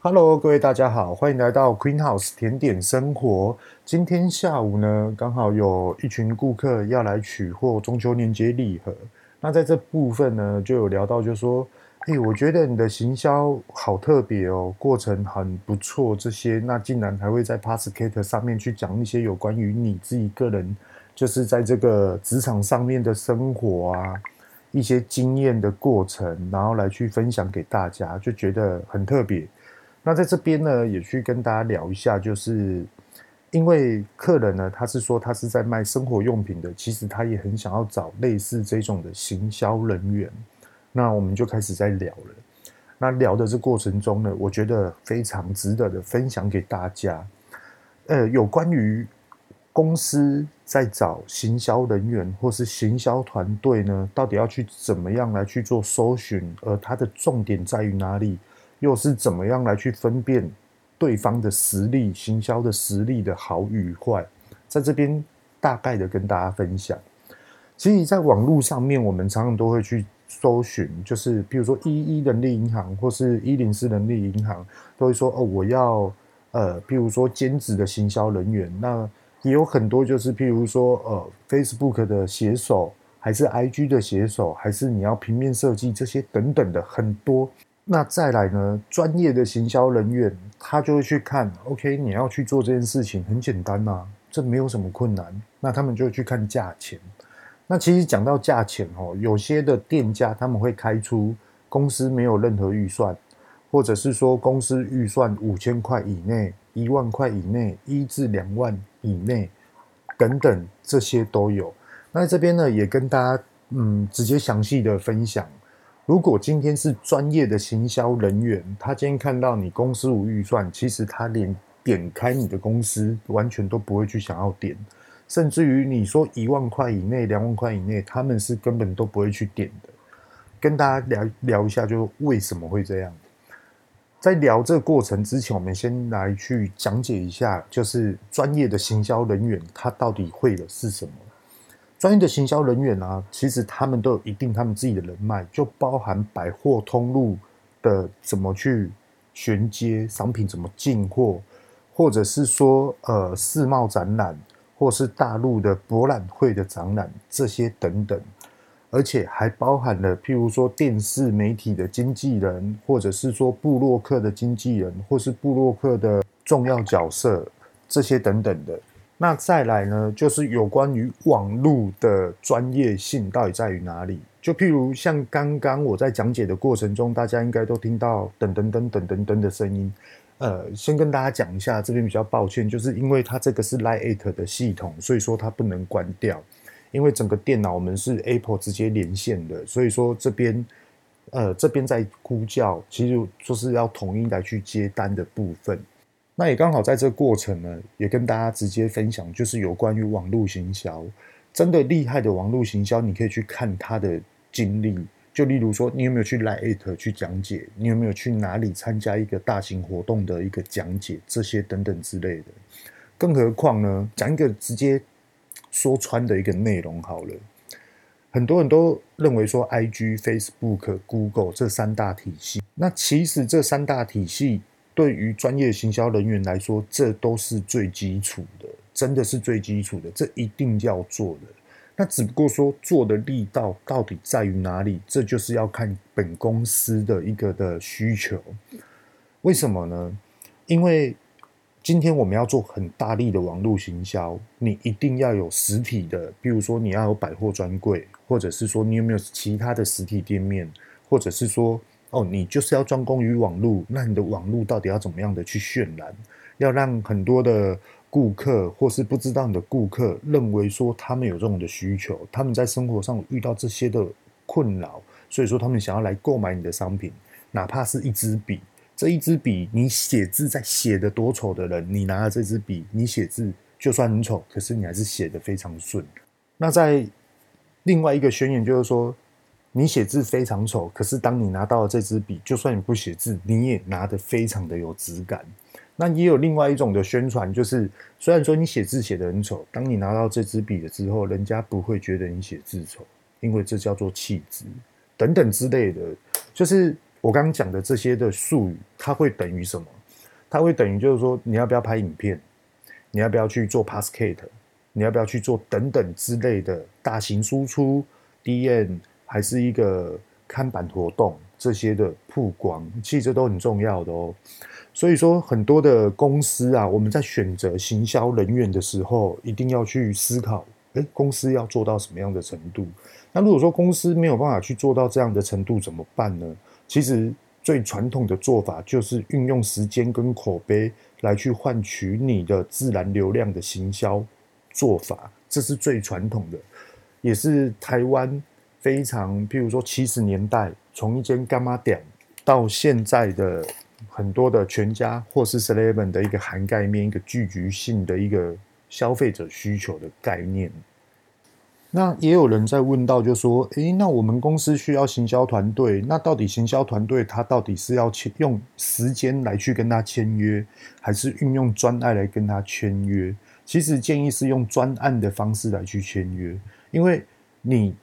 Hello，各位大家好，欢迎来到 Queen House 甜点生活。今天下午呢，刚好有一群顾客要来取货中秋年节礼盒。那在这部分呢，就有聊到，就说，哎，我觉得你的行销好特别哦，过程很不错。这些，那竟然还会在 Podcast 上面去讲一些有关于你自己个人，就是在这个职场上面的生活啊，一些经验的过程，然后来去分享给大家，就觉得很特别。那在这边呢，也去跟大家聊一下，就是因为客人呢，他是说他是在卖生活用品的，其实他也很想要找类似这种的行销人员。那我们就开始在聊了。那聊的这过程中呢，我觉得非常值得的分享给大家。呃，有关于公司在找行销人员或是行销团队呢，到底要去怎么样来去做搜寻，而它的重点在于哪里？又是怎么样来去分辨对方的实力、行销的实力的好与坏？在这边大概的跟大家分享。其实，在网络上面，我们常常都会去搜寻，就是比如说一一人力银行或是一零四人力银行，都会说哦，我要呃，譬如说兼职的行销人员。那也有很多就是譬如说呃，Facebook 的写手，还是 IG 的写手，还是你要平面设计这些等等的很多。那再来呢？专业的行销人员，他就会去看，OK，你要去做这件事情很简单呐、啊，这没有什么困难。那他们就去看价钱。那其实讲到价钱哦，有些的店家他们会开出公司没有任何预算，或者是说公司预算五千块以内、一万块以内、一至两万以内等等，这些都有。那这边呢，也跟大家嗯直接详细的分享。如果今天是专业的行销人员，他今天看到你公司无预算，其实他连点开你的公司完全都不会去想要点，甚至于你说一万块以内、两万块以内，他们是根本都不会去点的。跟大家聊聊一下，就为什么会这样？在聊这个过程之前，我们先来去讲解一下，就是专业的行销人员他到底会的是什么。专业的行销人员啊，其实他们都有一定他们自己的人脉，就包含百货通路的怎么去衔接商品，怎么进货，或者是说呃世贸展览，或是大陆的博览会的展览这些等等，而且还包含了譬如说电视媒体的经纪人，或者是说部落客的经纪人，或是部落客的重要角色这些等等的。那再来呢，就是有关于网络的专业性到底在于哪里？就譬如像刚刚我在讲解的过程中，大家应该都听到噔噔噔噔噔噔的声音。呃，先跟大家讲一下，这边比较抱歉，就是因为它这个是 Line8 的系统，所以说它不能关掉。因为整个电脑我们是 Apple 直接连线的，所以说这边呃这边在呼叫，其实就是要统一来去接单的部分。那也刚好在这个过程呢，也跟大家直接分享，就是有关于网络行销，真的厉害的网络行销，你可以去看他的经历。就例如说，你有没有去 Line8 去讲解？你有没有去哪里参加一个大型活动的一个讲解？这些等等之类的。更何况呢，讲一个直接说穿的一个内容好了。很多人都认为说，IG、Facebook、Google 这三大体系，那其实这三大体系。对于专业行销人员来说，这都是最基础的，真的是最基础的，这一定要做的。那只不过说做的力道到底在于哪里，这就是要看本公司的一个的需求。为什么呢？因为今天我们要做很大力的网络行销，你一定要有实体的，比如说你要有百货专柜，或者是说你有没有其他的实体店面，或者是说。哦，你就是要专攻于网络，那你的网络到底要怎么样的去渲染？要让很多的顾客或是不知道你的顾客认为说他们有这种的需求，他们在生活上遇到这些的困扰，所以说他们想要来购买你的商品，哪怕是一支笔，这一支笔你写字在写的多丑的人，你拿了这支笔，你写字就算很丑，可是你还是写得非常顺。那在另外一个宣言就是说。你写字非常丑，可是当你拿到了这支笔，就算你不写字，你也拿得非常的有质感。那也有另外一种的宣传，就是虽然说你写字写得很丑，当你拿到这支笔了之后，人家不会觉得你写字丑，因为这叫做气质等等之类的。就是我刚刚讲的这些的术语，它会等于什么？它会等于就是说，你要不要拍影片？你要不要去做 Podcast？你要不要去做等等之类的大型输出 DN？还是一个看板活动这些的曝光？其实都很重要的哦。所以说，很多的公司啊，我们在选择行销人员的时候，一定要去思考：诶，公司要做到什么样的程度？那如果说公司没有办法去做到这样的程度，怎么办呢？其实最传统的做法就是运用时间跟口碑来去换取你的自然流量的行销做法，这是最传统的，也是台湾非常，譬如说七十年代从一间干妈店到现在的。很多的全家或是 Seven 的一个涵盖面，一个聚集性的一个消费者需求的概念。那也有人在问到，就说：“诶，那我们公司需要行销团队，那到底行销团队他到底是要签用时间来去跟他签约，还是运用专案来跟他签约？”其实建议是用专案的方式来去签约，因为你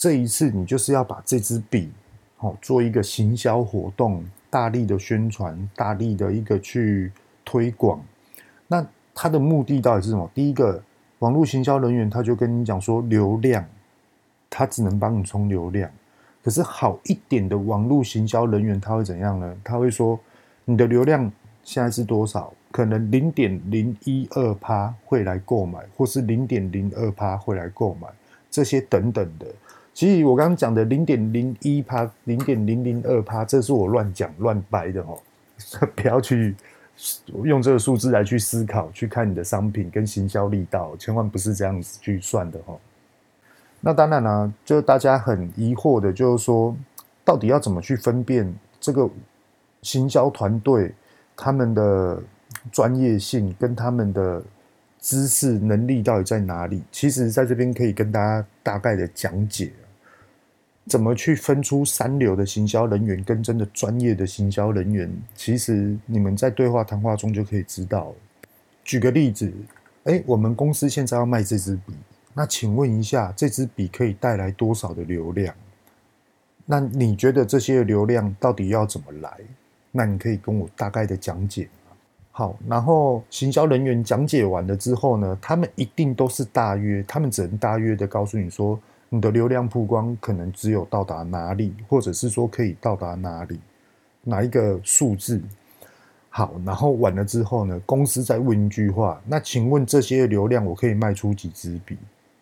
这一次你就是要把这支笔，好做一个行销活动。大力的宣传，大力的一个去推广，那他的目的到底是什么？第一个，网络行销人员他就跟你讲说，流量，他只能帮你充流量。可是好一点的网络行销人员他会怎样呢？他会说，你的流量现在是多少？可能零点零一二趴会来购买，或是零点零二趴会来购买，这些等等的。其实我刚刚讲的零点零一趴、零点零零二趴，这是我乱讲乱掰的哦，不要去用这个数字来去思考，去看你的商品跟行销力道，千万不是这样子去算的哦。那当然呢，就大家很疑惑的，就是说，到底要怎么去分辨这个行销团队他们的专业性跟他们的知识能力到底在哪里？其实，在这边可以跟大家大概的讲解。怎么去分出三流的行销人员跟真的专业的行销人员？其实你们在对话谈话中就可以知道。举个例子，诶，我们公司现在要卖这支笔，那请问一下，这支笔可以带来多少的流量？那你觉得这些流量到底要怎么来？那你可以跟我大概的讲解。好，然后行销人员讲解完了之后呢，他们一定都是大约，他们只能大约的告诉你说。你的流量曝光可能只有到达哪里，或者是说可以到达哪里，哪一个数字？好，然后完了之后呢，公司再问一句话，那请问这些流量我可以卖出几支笔？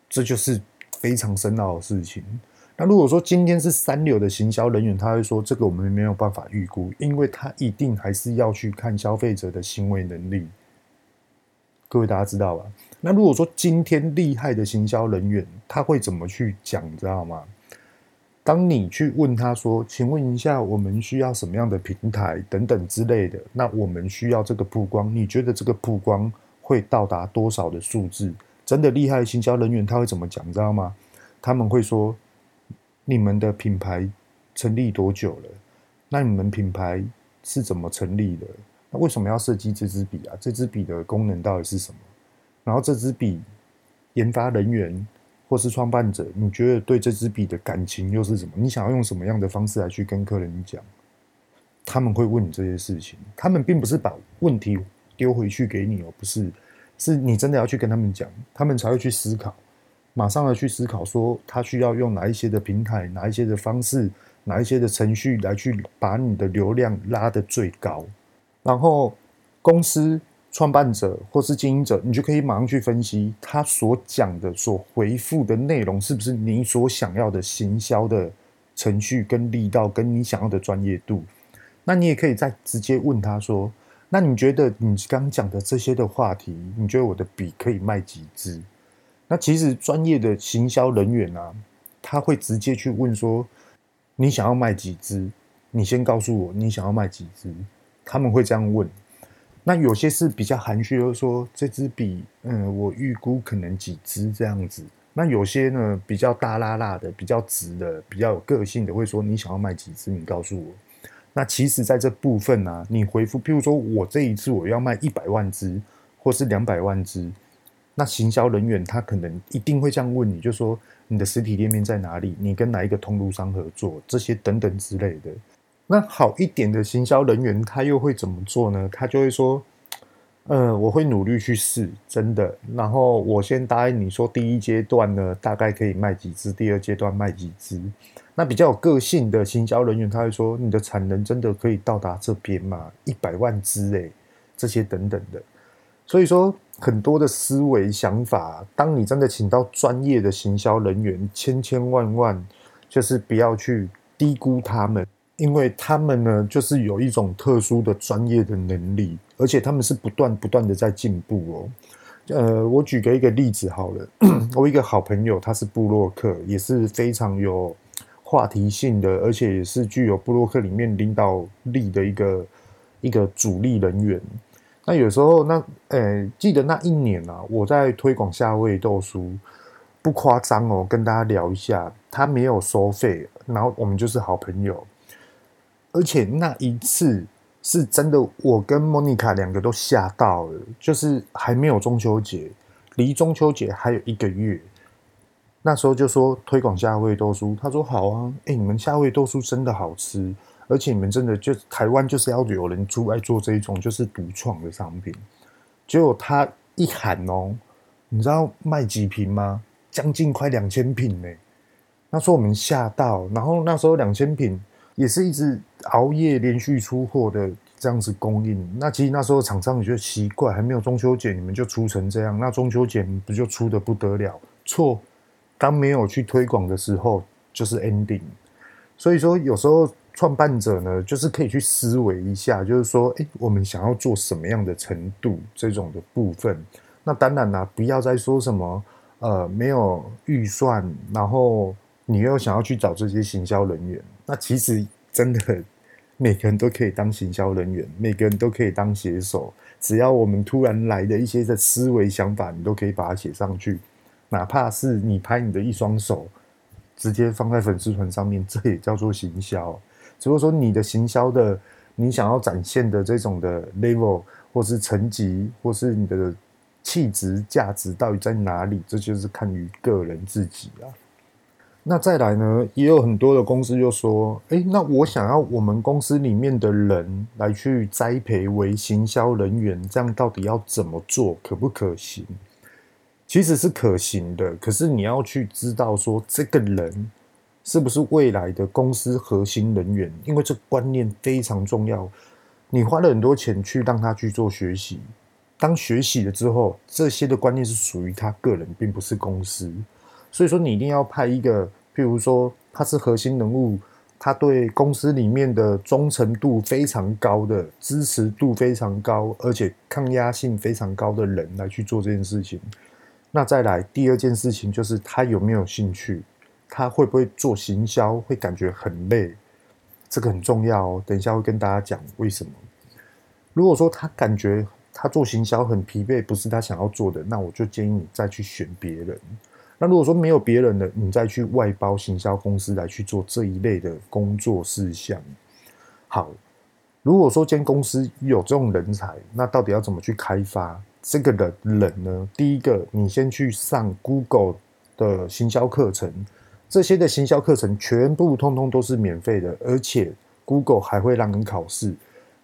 这就是非常深奥的事情。那如果说今天是三流的行销人员，他会说这个我们没有办法预估，因为他一定还是要去看消费者的行为能力。各位大家知道吧？那如果说今天厉害的行销人员，他会怎么去讲，知道吗？当你去问他说：“请问一下，我们需要什么样的平台等等之类的？那我们需要这个曝光，你觉得这个曝光会到达多少的数字？”真的厉害的行销人员他会怎么讲，知道吗？他们会说：“你们的品牌成立多久了？那你们品牌是怎么成立的？那为什么要设计这支笔啊？这支笔的功能到底是什么？”然后这支笔研发人员或是创办者，你觉得对这支笔的感情又是什么？你想要用什么样的方式来去跟客人讲？他们会问你这些事情，他们并不是把问题丢回去给你哦，不是，是你真的要去跟他们讲，他们才会去思考，马上的去思考说他需要用哪一些的平台，哪一些的方式，哪一些的程序来去把你的流量拉得最高，然后公司。创办者或是经营者，你就可以马上去分析他所讲的、所回复的内容是不是你所想要的行销的程序跟力道，跟你想要的专业度。那你也可以再直接问他说：“那你觉得你刚讲的这些的话题，你觉得我的笔可以卖几支？”那其实专业的行销人员啊，他会直接去问说：“你想要卖几支？你先告诉我你想要卖几支。”他们会这样问。那有些是比较含蓄，就说这支笔，嗯，我预估可能几支这样子。那有些呢比较大拉拉的，比较直的，比较有个性的，会说你想要卖几支，你告诉我。那其实在这部分呢、你回复，譬如说我这一次我要卖一百万支，或是两百万支，那行销人员他可能一定会这样问你，就说你的实体店面在哪里？你跟哪一个通路商合作？这些等等之类的。那好一点的行销人员，他又会怎么做呢？他就会说：“呃，我会努力去试，真的。然后我先答应你说，第一阶段呢，大概可以卖几只；第二阶段卖几只。那比较有个性的行销人员，他会说：你的产能真的可以到达这边吗？一百万只诶，这些等等的。所以说，很多的思维想法，当你真的请到专业的行销人员，千千万万就是不要去低估他们。”因为他们呢，就是有一种特殊的专业的能力，而且他们是不断不断的在进步哦。呃，我举个一个例子好了，我一个好朋友，他是部落客，也是非常有话题性的，而且也是具有部落客里面领导力的一个一个主力人员。那有时候，那呃，记得那一年啊，我在推广夏威豆酥，不夸张哦，跟大家聊一下，他没有收费，然后我们就是好朋友。而且那一次是真的，我跟莫妮卡两个都吓到了。就是还没有中秋节，离中秋节还有一个月，那时候就说推广夏威豆酥，他说好啊，哎、你们夏威豆酥真的好吃，而且你们真的就台湾就是要有人出来做这一种就是独创的商品。结果他一喊哦，你知道卖几瓶吗？将近快两千瓶呢。那时候我们吓到，然后那时候两千瓶。也是一直熬夜连续出货的这样子供应，那其实那时候厂商也觉得奇怪，还没有中秋节你们就出成这样，那中秋节不就出得不得了？错，当没有去推广的时候就是 ending。所以说有时候创办者呢，就是可以去思维一下，就是说，诶，我们想要做什么样的程度这种的部分。那当然啦，不要再说什么呃没有预算，然后你又想要去找这些行销人员。那其实真的，每个人都可以当行销人员，每个人都可以当写手。只要我们突然来的一些的思维想法，你都可以把它写上去。哪怕是你拍你的一双手，直接放在粉丝团上面，这也叫做行销。只不过说你的行销的，你想要展现的这种的 level，或是层级，或是你的气质价值到底在哪里，这就是看于个人自己啊。那再来呢，也有很多的公司就说：“诶，那我想要我们公司里面的人来去栽培为行销人员，这样到底要怎么做，可不可行？”其实是可行的，可是你要去知道说这个人是不是未来的公司核心人员，因为这观念非常重要。你花了很多钱去让他去做学习，当学习了之后，这些的观念是属于他个人，并不是公司。所以说，你一定要派一个。譬如说，他是核心人物，他对公司里面的忠诚度非常高的，支持度非常高，而且抗压性非常高的人来去做这件事情。那再来第二件事情就是他有没有兴趣，他会不会做行销，会感觉很累，这个很重要哦。等一下会跟大家讲为什么。如果说他感觉他做行销很疲惫，不是他想要做的，那我就建议你再去选别人。那如果说没有别人的，你再去外包行销公司来去做这一类的工作事项。好，如果说间公司有这种人才，那到底要怎么去开发这个的人呢？第一个，你先去上 Google 的行销课程，这些的行销课程全部通通都是免费的，而且 Google 还会让你考试。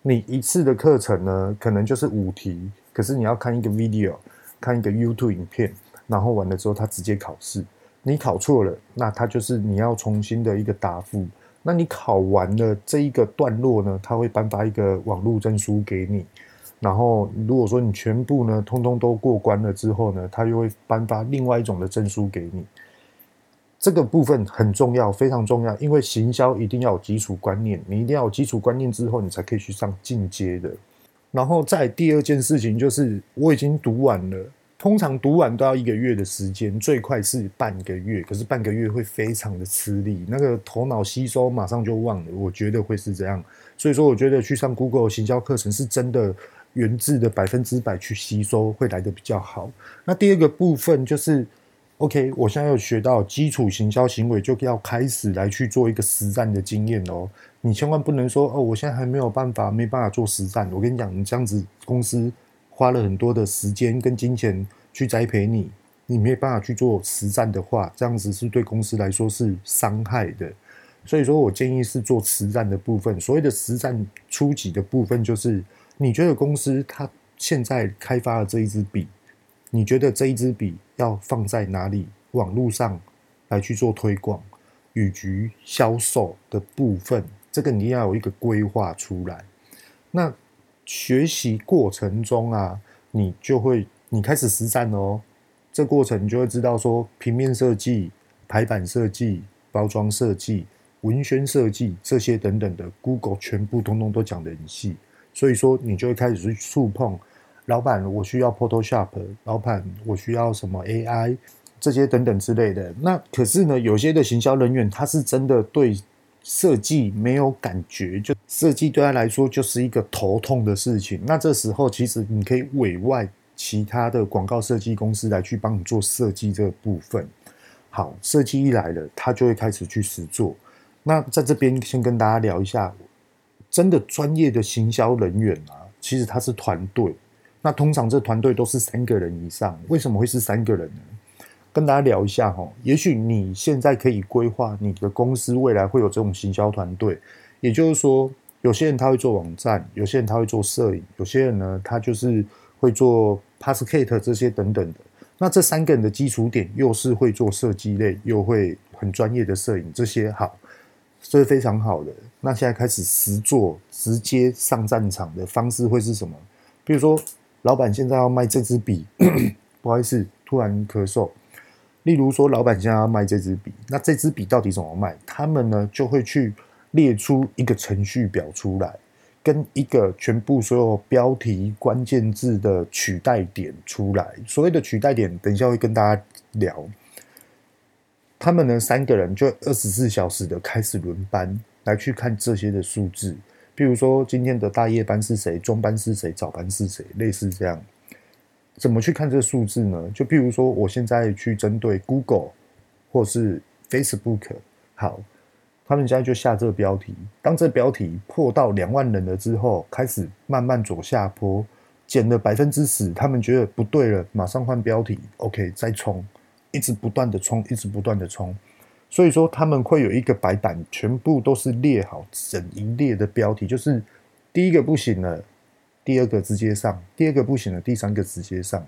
你一次的课程呢，可能就是五题，可是你要看一个 video，看一个 YouTube 影片。然后完了之后，他直接考试，你考错了，那他就是你要重新的一个答复。那你考完了这一个段落呢，他会颁发一个网络证书给你。然后如果说你全部呢，通通都过关了之后呢，他又会颁发另外一种的证书给你。这个部分很重要，非常重要，因为行销一定要有基础观念，你一定要有基础观念之后，你才可以去上进阶的。然后再第二件事情就是，我已经读完了。通常读完都要一个月的时间，最快是半个月。可是半个月会非常的吃力，那个头脑吸收马上就忘了。我觉得会是这样，所以说我觉得去上 Google 行销课程是真的源自的百分之百去吸收会来的比较好。那第二个部分就是，OK，我现在要学到基础行销行为，就要开始来去做一个实战的经验哦。你千万不能说哦，我现在还没有办法，没办法做实战。我跟你讲，你这样子公司。花了很多的时间跟金钱去栽培你，你没办法去做实战的话，这样子是对公司来说是伤害的。所以说我建议是做实战的部分。所谓的实战初级的部分，就是你觉得公司它现在开发的这一支笔，你觉得这一支笔要放在哪里？网络上来去做推广，以及销售的部分，这个你要有一个规划出来。那学习过程中啊，你就会你开始实战哦。这过程你就会知道说，平面设计、排版设计、包装设计、文宣设计这些等等的，Google 全部通通都讲得很细。所以说，你就会开始去触碰。老板，我需要 Photoshop。老板，我需要什么 AI 这些等等之类的。那可是呢，有些的行销人员他是真的对设计没有感觉，就设计对他来说就是一个头痛的事情。那这时候其实你可以委外。其他的广告设计公司来去帮你做设计这个部分，好，设计一来了，他就会开始去实做。那在这边先跟大家聊一下，真的专业的行销人员啊，其实他是团队。那通常这团队都是三个人以上，为什么会是三个人呢？跟大家聊一下哈，也许你现在可以规划你的公司未来会有这种行销团队，也就是说，有些人他会做网站，有些人他会做摄影，有些人呢，他就是。会做 Passcat 这些等等的，那这三个人的基础点又是会做设计类，又会很专业的摄影，这些好，这是非常好的。那现在开始实做，直接上战场的方式会是什么？比如说，老板现在要卖这支笔，不好意思，突然咳嗽。例如说，老板现在要卖这支笔，那这支笔到底怎么卖？他们呢就会去列出一个程序表出来。跟一个全部所有标题关键字的取代点出来，所谓的取代点，等一下会跟大家聊。他们呢三个人就二十四小时的开始轮班来去看这些的数字，比如说今天的大夜班是谁，中班是谁，早班是谁，类似这样。怎么去看这个数字呢？就比如说我现在去针对 Google 或是 Facebook，好。他们现在就下这个标题，当这标题破到两万人了之后，开始慢慢左下坡，减了百分之十，他们觉得不对了，马上换标题，OK，再冲，一直不断的冲，一直不断的冲，所以说他们会有一个白板，全部都是列好整一列的标题，就是第一个不行了，第二个直接上，第二个不行了，第三个直接上，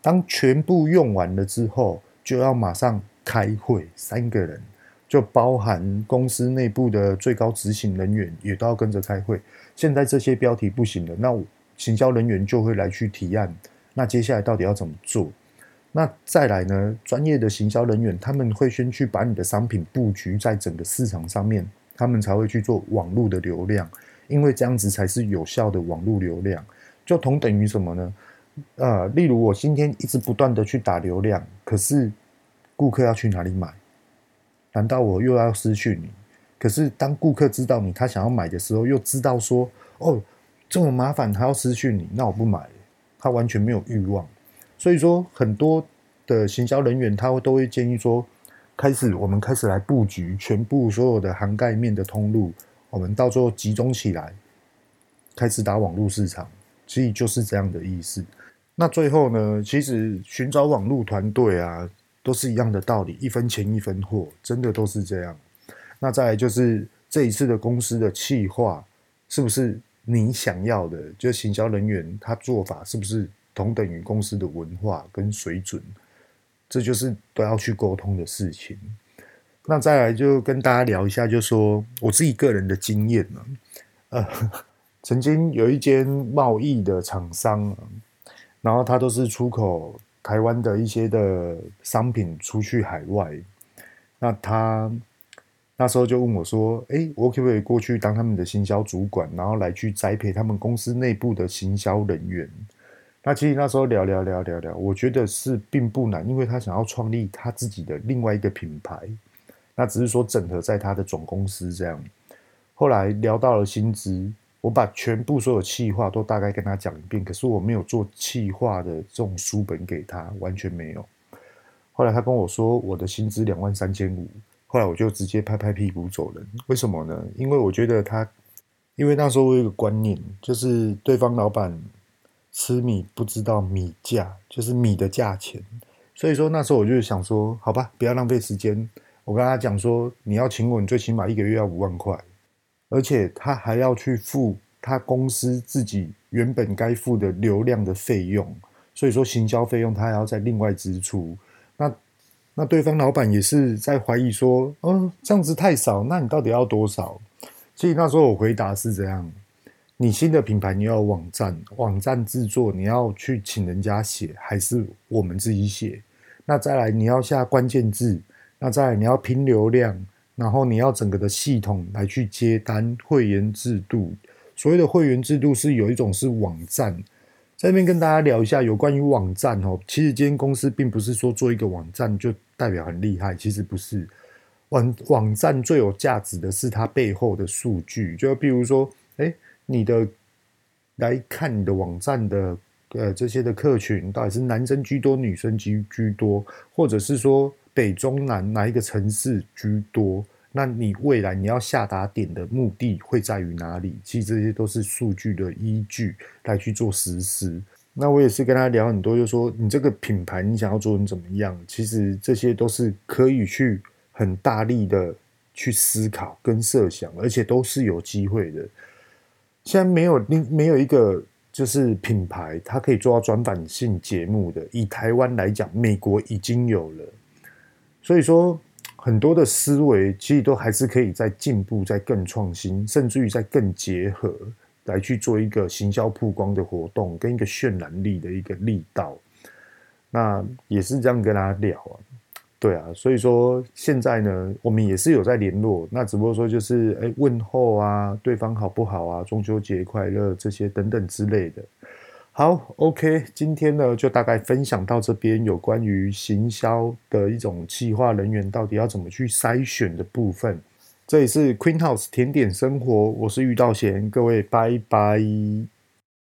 当全部用完了之后，就要马上开会，三个人。就包含公司内部的最高执行人员也都要跟着开会。现在这些标题不行了，那行销人员就会来去提案。那接下来到底要怎么做？那再来呢？专业的行销人员他们会先去把你的商品布局在整个市场上面，他们才会去做网络的流量，因为这样子才是有效的网络流量。就同等于什么呢？呃，例如我今天一直不断的去打流量，可是顾客要去哪里买？难道我又要失去你？可是当顾客知道你他想要买的时候，又知道说哦，这么麻烦，他要失去你，那我不买了。他完全没有欲望。所以说，很多的行销人员他会都会建议说，开始我们开始来布局全部所有的涵盖面的通路，我们到最后集中起来，开始打网络市场。其实就是这样的意思。那最后呢，其实寻找网络团队啊。都是一样的道理，一分钱一分货，真的都是这样。那再来就是这一次的公司的企划，是不是你想要的？就行销人员他做法是不是同等于公司的文化跟水准？这就是都要去沟通的事情。那再来就跟大家聊一下，就说我自己个人的经验呢，呃，曾经有一间贸易的厂商，然后他都是出口。台湾的一些的商品出去海外，那他那时候就问我说：“诶，我可不可以过去当他们的行销主管，然后来去栽培他们公司内部的行销人员？”那其实那时候聊聊聊聊聊，我觉得是并不难，因为他想要创立他自己的另外一个品牌，那只是说整合在他的总公司这样。后来聊到了薪资。我把全部所有企划都大概跟他讲一遍，可是我没有做企划的这种书本给他，完全没有。后来他跟我说我的薪资两万三千五，后来我就直接拍拍屁股走人。为什么呢？因为我觉得他，因为那时候我有一个观念，就是对方老板吃米不知道米价，就是米的价钱。所以说那时候我就想说，好吧，不要浪费时间，我跟他讲说，你要请我，你最起码一个月要五万块，而且他还要去付他公司自己原本该付的流量的费用，所以说行销费用他还要再另外支出。那那对方老板也是在怀疑说，嗯，这样子太少，那你到底要多少？所以那时候我回答是这样。你新的品牌，你要有网站，网站制作你要去请人家写，还是我们自己写？那再来你要下关键字，那再来你要拼流量，然后你要整个的系统来去接单，会员制度。所谓的会员制度是有一种是网站，在这边跟大家聊一下有关于网站哦。其实今天公司并不是说做一个网站就代表很厉害，其实不是。网网站最有价值的是它背后的数据，就比如说，哎。你的来看你的网站的呃这些的客群到底是男生居多，女生居居多，或者是说北中南哪一个城市居多？那你未来你要下达点的目的会在于哪里？其实这些都是数据的依据来去做实施。那我也是跟他聊很多，就说你这个品牌你想要做成怎么样？其实这些都是可以去很大力的去思考跟设想，而且都是有机会的。现在没有另没有一个就是品牌，它可以做到转版性节目的。以台湾来讲，美国已经有了，所以说很多的思维其实都还是可以再进步、再更创新，甚至于再更结合来去做一个行销曝光的活动，跟一个渲染力的一个力道。那也是这样跟大家聊啊。对啊，所以说现在呢，我们也是有在联络，那只不过说就是哎问候啊，对方好不好啊，中秋节快乐这些等等之类的。好，OK，今天呢就大概分享到这边，有关于行销的一种企划人员到底要怎么去筛选的部分。这里是 Queen House 甜点生活，我是玉道贤，各位拜拜。